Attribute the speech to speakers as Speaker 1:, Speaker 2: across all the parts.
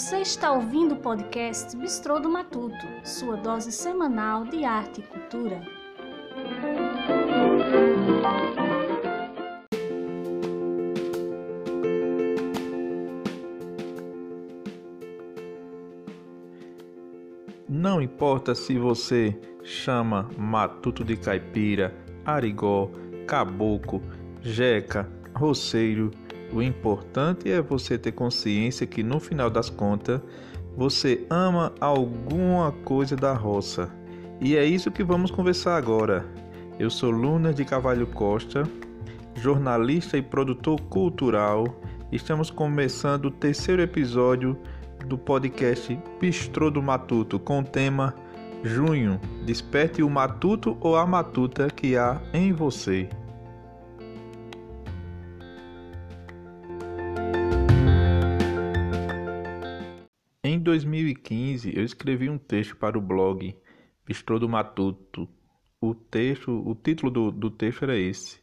Speaker 1: Você está ouvindo o podcast Bistrô do Matuto, sua dose semanal de arte e cultura.
Speaker 2: Não importa se você chama Matuto de Caipira, Arigó, Caboclo, Jeca, Roceiro, o importante é você ter consciência que no final das contas você ama alguma coisa da roça. E é isso que vamos conversar agora. Eu sou Luna de Cavalho Costa, jornalista e produtor cultural. Estamos começando o terceiro episódio do podcast Bistrô do Matuto com o tema Junho. Desperte o matuto ou a matuta que há em você. 2015, eu escrevi um texto para o blog Bistrô do Matuto. O texto, o título do, do texto era esse: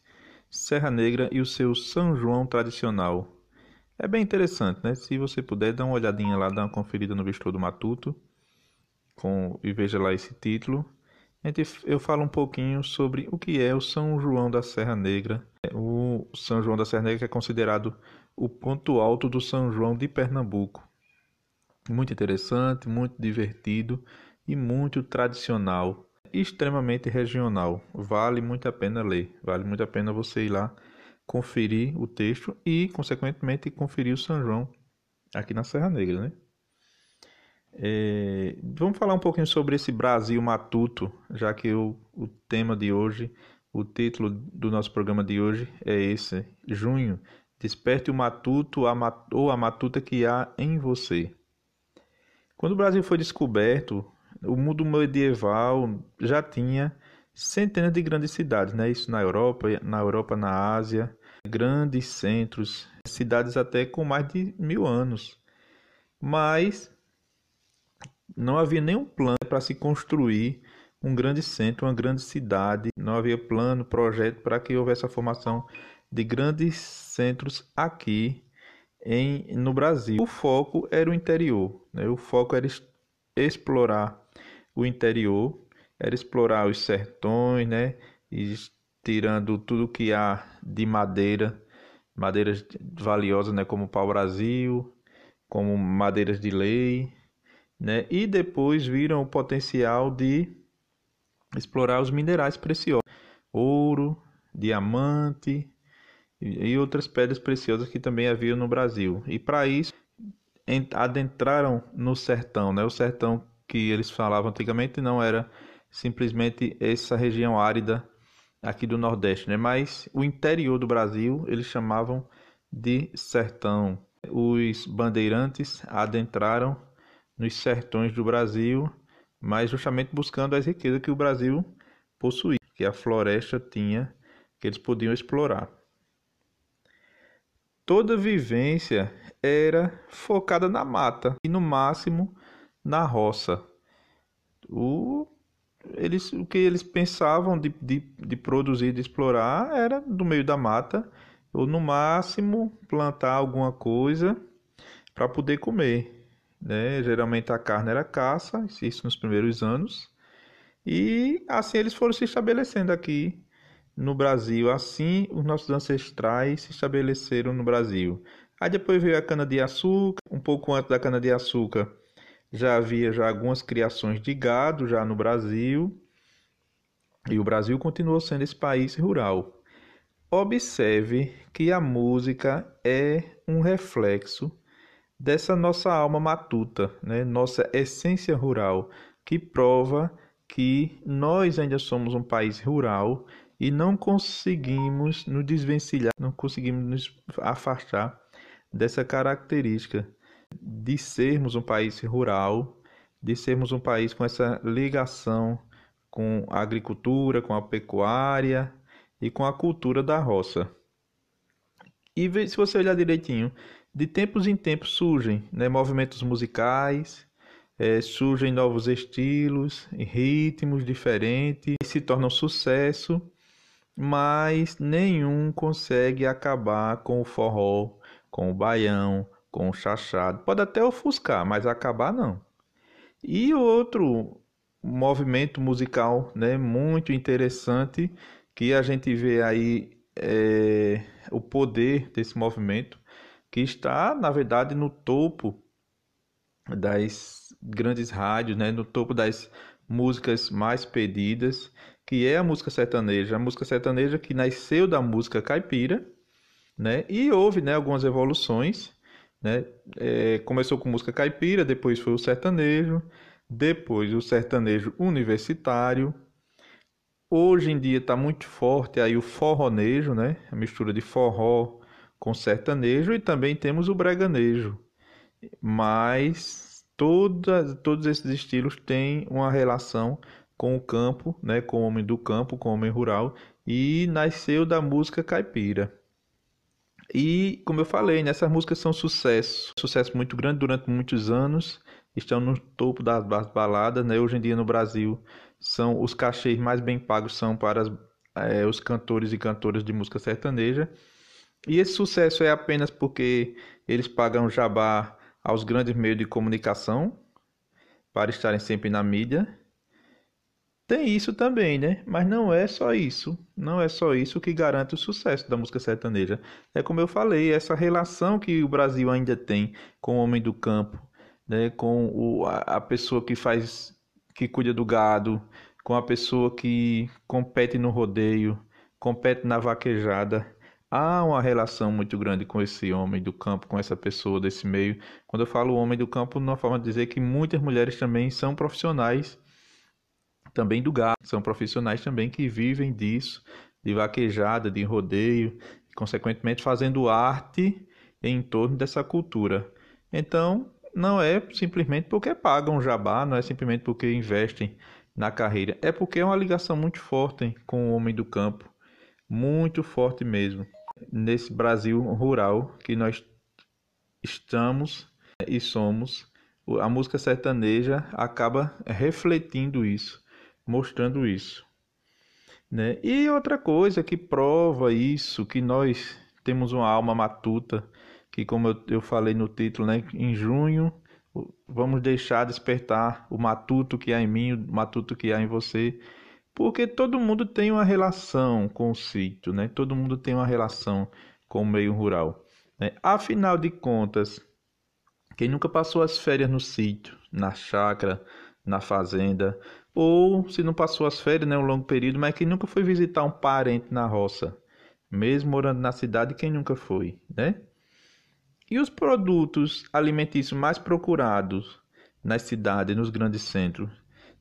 Speaker 2: Serra Negra e o seu São João tradicional. É bem interessante, né? Se você puder, dá uma olhadinha lá, dá uma conferida no Bistrô do Matuto com, e veja lá esse título. Eu falo um pouquinho sobre o que é o São João da Serra Negra. O São João da Serra Negra é considerado o ponto alto do São João de Pernambuco. Muito interessante, muito divertido e muito tradicional, extremamente regional. Vale muito a pena ler, vale muito a pena você ir lá conferir o texto e, consequentemente, conferir o São João aqui na Serra Negra, né? É, vamos falar um pouquinho sobre esse Brasil Matuto, já que o, o tema de hoje, o título do nosso programa de hoje é esse: Junho, desperte o matuto ou a matuta que há em você. Quando o Brasil foi descoberto, o mundo medieval já tinha centenas de grandes cidades, né? Isso na Europa, na Europa, na Ásia, grandes centros, cidades até com mais de mil anos. Mas não havia nenhum plano para se construir um grande centro, uma grande cidade. Não havia plano, projeto para que houvesse a formação de grandes centros aqui em, no Brasil. O foco era o interior, né? o foco era explorar o interior, era explorar os sertões, né? E tirando tudo que há de madeira, madeiras valiosas, né? Como pau-brasil, como madeiras de lei, né? E depois viram o potencial de explorar os minerais preciosos, ouro, diamante, e outras pedras preciosas que também havia no Brasil. E para isso adentraram no sertão, né? O sertão que eles falavam antigamente não era simplesmente essa região árida aqui do Nordeste, né? Mas o interior do Brasil eles chamavam de sertão. Os bandeirantes adentraram nos sertões do Brasil, mas justamente buscando as riquezas que o Brasil possuía, que a floresta tinha, que eles podiam explorar toda vivência era focada na mata e no máximo na roça. O, eles, o que eles pensavam de, de, de produzir, de explorar, era do meio da mata, ou no máximo plantar alguma coisa para poder comer. Né? Geralmente a carne era caça, isso nos primeiros anos, e assim eles foram se estabelecendo aqui no Brasil. Assim, os nossos ancestrais se estabeleceram no Brasil. Aí depois veio a cana-de-açúcar, um pouco antes da cana-de-açúcar já havia já algumas criações de gado já no Brasil. E o Brasil continuou sendo esse país rural. Observe que a música é um reflexo dessa nossa alma matuta, né? nossa essência rural, que prova que nós ainda somos um país rural e não conseguimos nos desvencilhar, não conseguimos nos afastar dessa característica de sermos um país rural, de sermos um país com essa ligação com a agricultura, com a pecuária e com a cultura da roça. E se você olhar direitinho, de tempos em tempos surgem né, movimentos musicais, é, surgem novos estilos, ritmos diferentes, se tornam sucesso mas nenhum consegue acabar com o forró, com o baião, com o chachado. Pode até ofuscar, mas acabar não. E outro movimento musical né, muito interessante que a gente vê aí é, o poder desse movimento que está, na verdade, no topo das grandes rádios, né, no topo das músicas mais pedidas, que é a música sertaneja. A música sertaneja que nasceu da música caipira, né, e houve né, algumas evoluções. Né, é, começou com música caipira, depois foi o sertanejo, depois o sertanejo universitário. Hoje em dia está muito forte aí o forronejo, né, a mistura de forró com sertanejo, e também temos o breganejo. Mas toda, todos esses estilos têm uma relação com o campo, né, com o homem do campo, com o homem rural, e nasceu da música caipira. E, como eu falei, nessas músicas são sucesso, sucesso muito grande durante muitos anos, estão no topo das baladas, né? Hoje em dia no Brasil, são os cachês mais bem pagos são para as, é, os cantores e cantoras de música sertaneja. E esse sucesso é apenas porque eles pagam jabá aos grandes meios de comunicação para estarem sempre na mídia. Tem isso também, né? Mas não é só isso. Não é só isso que garante o sucesso da música sertaneja. É como eu falei, essa relação que o Brasil ainda tem com o homem do campo, né? Com o, a, a pessoa que faz, que cuida do gado, com a pessoa que compete no rodeio, compete na vaquejada há uma relação muito grande com esse homem do campo, com essa pessoa desse meio. Quando eu falo homem do campo, uma forma de dizer que muitas mulheres também são profissionais também do gado, são profissionais também que vivem disso, de vaquejada, de rodeio, e, consequentemente fazendo arte em torno dessa cultura. Então, não é simplesmente porque pagam jabá, não é simplesmente porque investem na carreira, é porque é uma ligação muito forte com o homem do campo, muito forte mesmo nesse Brasil rural que nós estamos e somos. A música sertaneja acaba refletindo isso, mostrando isso. Né? E outra coisa que prova isso, que nós temos uma alma matuta, que como eu, falei no título, né? em junho vamos deixar despertar o matuto que há em mim, o matuto que há em você, porque todo mundo tem uma relação com o sítio, né? Todo mundo tem uma relação com o meio rural. Né? Afinal de contas, quem nunca passou as férias no sítio, na chácara, na fazenda, ou se não passou as férias, né, um longo período, mas quem nunca foi visitar um parente na roça, mesmo morando na cidade, quem nunca foi, né? E os produtos alimentícios mais procurados nas cidades, nos grandes centros,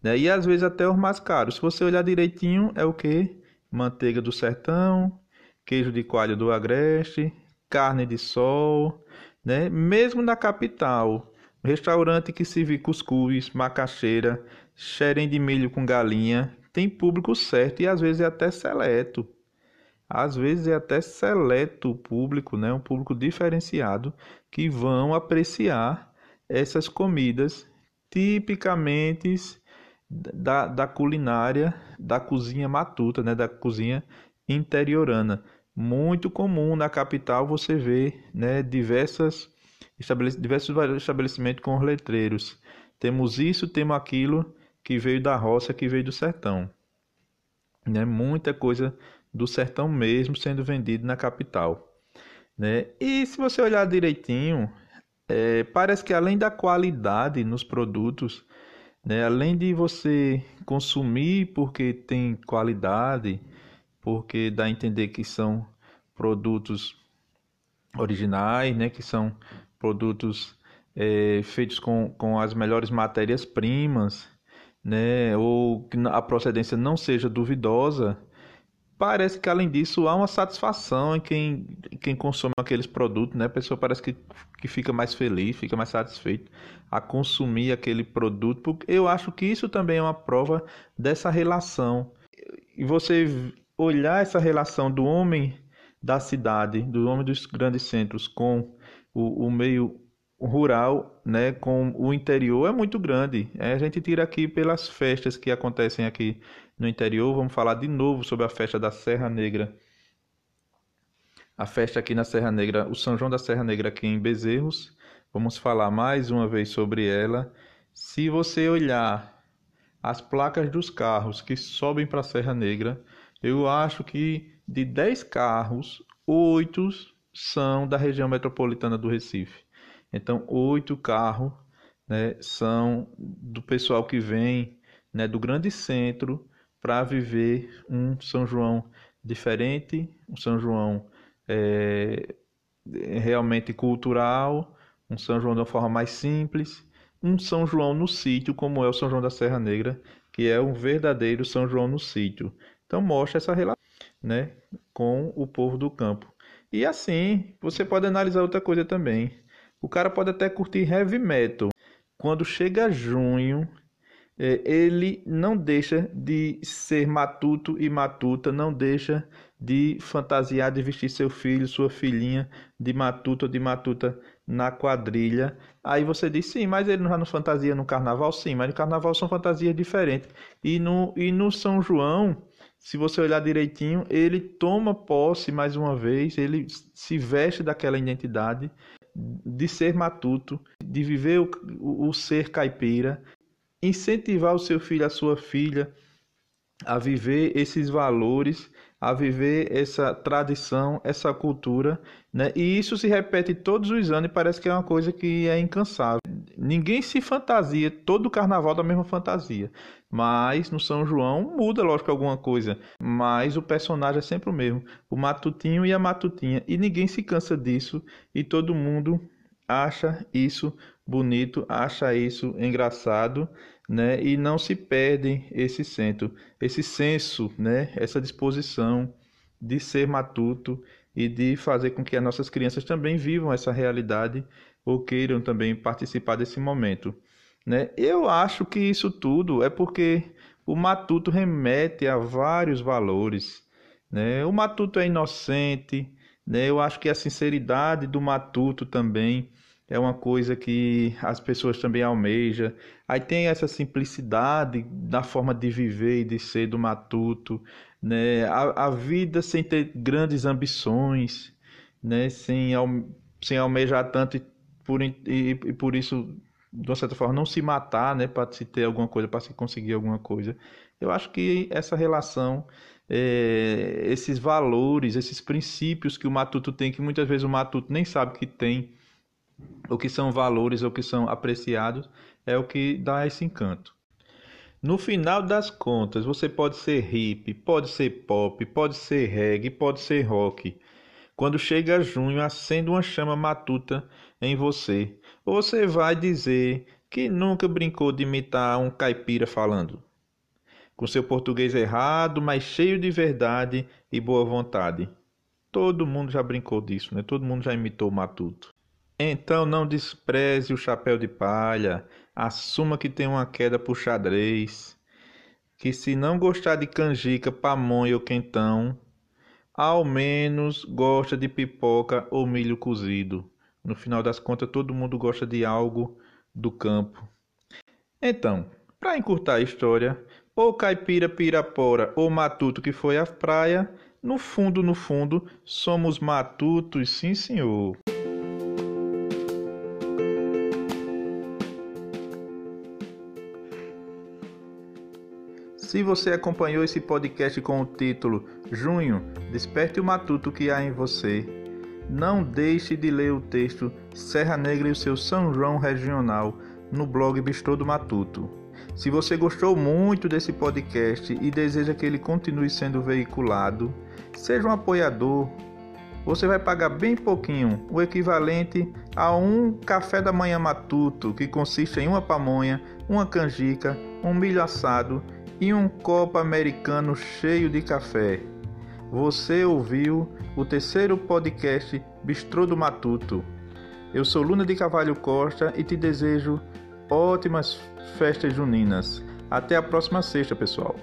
Speaker 2: né? E às vezes até os mais caros. Se você olhar direitinho, é o que? Manteiga do sertão, queijo de coalho do agreste, carne de sol, né? Mesmo na capital, restaurante que serve cuscuz, macaxeira, xerém de milho com galinha, tem público certo e às vezes é até seleto. Às vezes é até seleto o público, né? um público diferenciado, que vão apreciar essas comidas tipicamente da, da culinária da cozinha matuta, né, da cozinha interiorana. Muito comum na capital você vê né, diversas, estabelec diversos estabelecimentos com letreiros. Temos isso, temos aquilo que veio da roça, que veio do sertão. Né? Muita coisa do sertão mesmo sendo vendido na capital. Né? E se você olhar direitinho, é, parece que além da qualidade nos produtos, né? Além de você consumir porque tem qualidade, porque dá a entender que são produtos originais, né? que são produtos é, feitos com, com as melhores matérias-primas, né? ou que a procedência não seja duvidosa, parece que além disso há uma satisfação em quem, quem consome aqueles produtos, né? A pessoa parece que, que fica mais feliz, fica mais satisfeito a consumir aquele produto, porque eu acho que isso também é uma prova dessa relação. E você olhar essa relação do homem da cidade, do homem dos grandes centros com o, o meio rural, né, com o interior é muito grande. É, a gente tira aqui pelas festas que acontecem aqui no interior. Vamos falar de novo sobre a festa da Serra Negra. A festa aqui na Serra Negra, o São João da Serra Negra aqui em Bezerros, Vamos falar mais uma vez sobre ela. Se você olhar as placas dos carros que sobem para a Serra Negra, eu acho que de 10 carros, 8 são da região metropolitana do Recife. Então, oito carros né, são do pessoal que vem né, do grande centro para viver um São João diferente, um São João é, realmente cultural, um São João de uma forma mais simples, um São João no sítio, como é o São João da Serra Negra, que é um verdadeiro São João no sítio. Então mostra essa relação né, com o povo do campo. E assim, você pode analisar outra coisa também. O cara pode até curtir heavy metal. Quando chega junho, é, ele não deixa de ser matuto e matuta, não deixa de fantasiar de vestir seu filho, sua filhinha de matuto ou de matuta na quadrilha. Aí você diz, sim, mas ele já não fantasia no carnaval? Sim, mas no carnaval são fantasias diferentes. E no, e no São João, se você olhar direitinho, ele toma posse mais uma vez, ele se veste daquela identidade de ser matuto, de viver o, o, ser caipira, incentivar o seu filho, a sua filha a viver esses valores, a viver essa tradição, essa cultura, né? E isso se repete todos os anos e parece que é uma coisa que é incansável. Ninguém se fantasia todo o carnaval da mesma fantasia, mas no São João muda, lógico, alguma coisa, mas o personagem é sempre o mesmo, o matutinho e a matutinha, e ninguém se cansa disso e todo mundo acha isso bonito, acha isso engraçado né? E não se perde esse senso, esse senso, né? Essa disposição de ser matuto e de fazer com que as nossas crianças também vivam essa realidade ou queiram também participar desse momento, né? Eu acho que isso tudo é porque o matuto remete a vários valores, né? O matuto é inocente, né? Eu acho que a sinceridade do matuto também é uma coisa que as pessoas também almejam. Aí tem essa simplicidade da forma de viver e de ser do matuto, né? A, a vida sem ter grandes ambições, né? Sem, sem almejar tanto e por, e, e por isso, de uma certa forma, não se matar, né? Para se ter alguma coisa, para se conseguir alguma coisa. Eu acho que essa relação é, esses valores, esses princípios que o matuto tem, que muitas vezes o matuto nem sabe que tem, o que são valores, o que são apreciados, é o que dá esse encanto. No final das contas, você pode ser hip, pode ser pop, pode ser reggae, pode ser rock. Quando chega junho, acende uma chama matuta em você. Você vai dizer que nunca brincou de imitar um caipira falando. Com seu português errado, mas cheio de verdade e boa vontade. Todo mundo já brincou disso, né? Todo mundo já imitou o matuto. Então não despreze o chapéu de palha, assuma que tem uma queda por xadrez, que se não gostar de canjica, pamonha ou quentão, ao menos gosta de pipoca ou milho cozido. No final das contas, todo mundo gosta de algo do campo. Então, para encurtar a história, ou caipira pirapora ou matuto que foi à praia, no fundo, no fundo, somos matutos, sim senhor. Se você acompanhou esse podcast com o título Junho, desperte o matuto que há em você. Não deixe de ler o texto Serra Negra e o seu São João Regional no blog Bistrô do Matuto. Se você gostou muito desse podcast e deseja que ele continue sendo veiculado, seja um apoiador. Você vai pagar bem pouquinho, o equivalente a um café da manhã matuto, que consiste em uma pamonha, uma canjica, um milho assado e um copo americano cheio de café. Você ouviu o terceiro podcast Bistrô do Matuto. Eu sou Luna de Cavalho Costa e te desejo ótimas festas juninas. Até a próxima sexta, pessoal.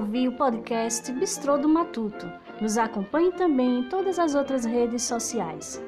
Speaker 1: Ouvir o podcast Bistrô do Matuto. Nos acompanhe também em todas as outras redes sociais.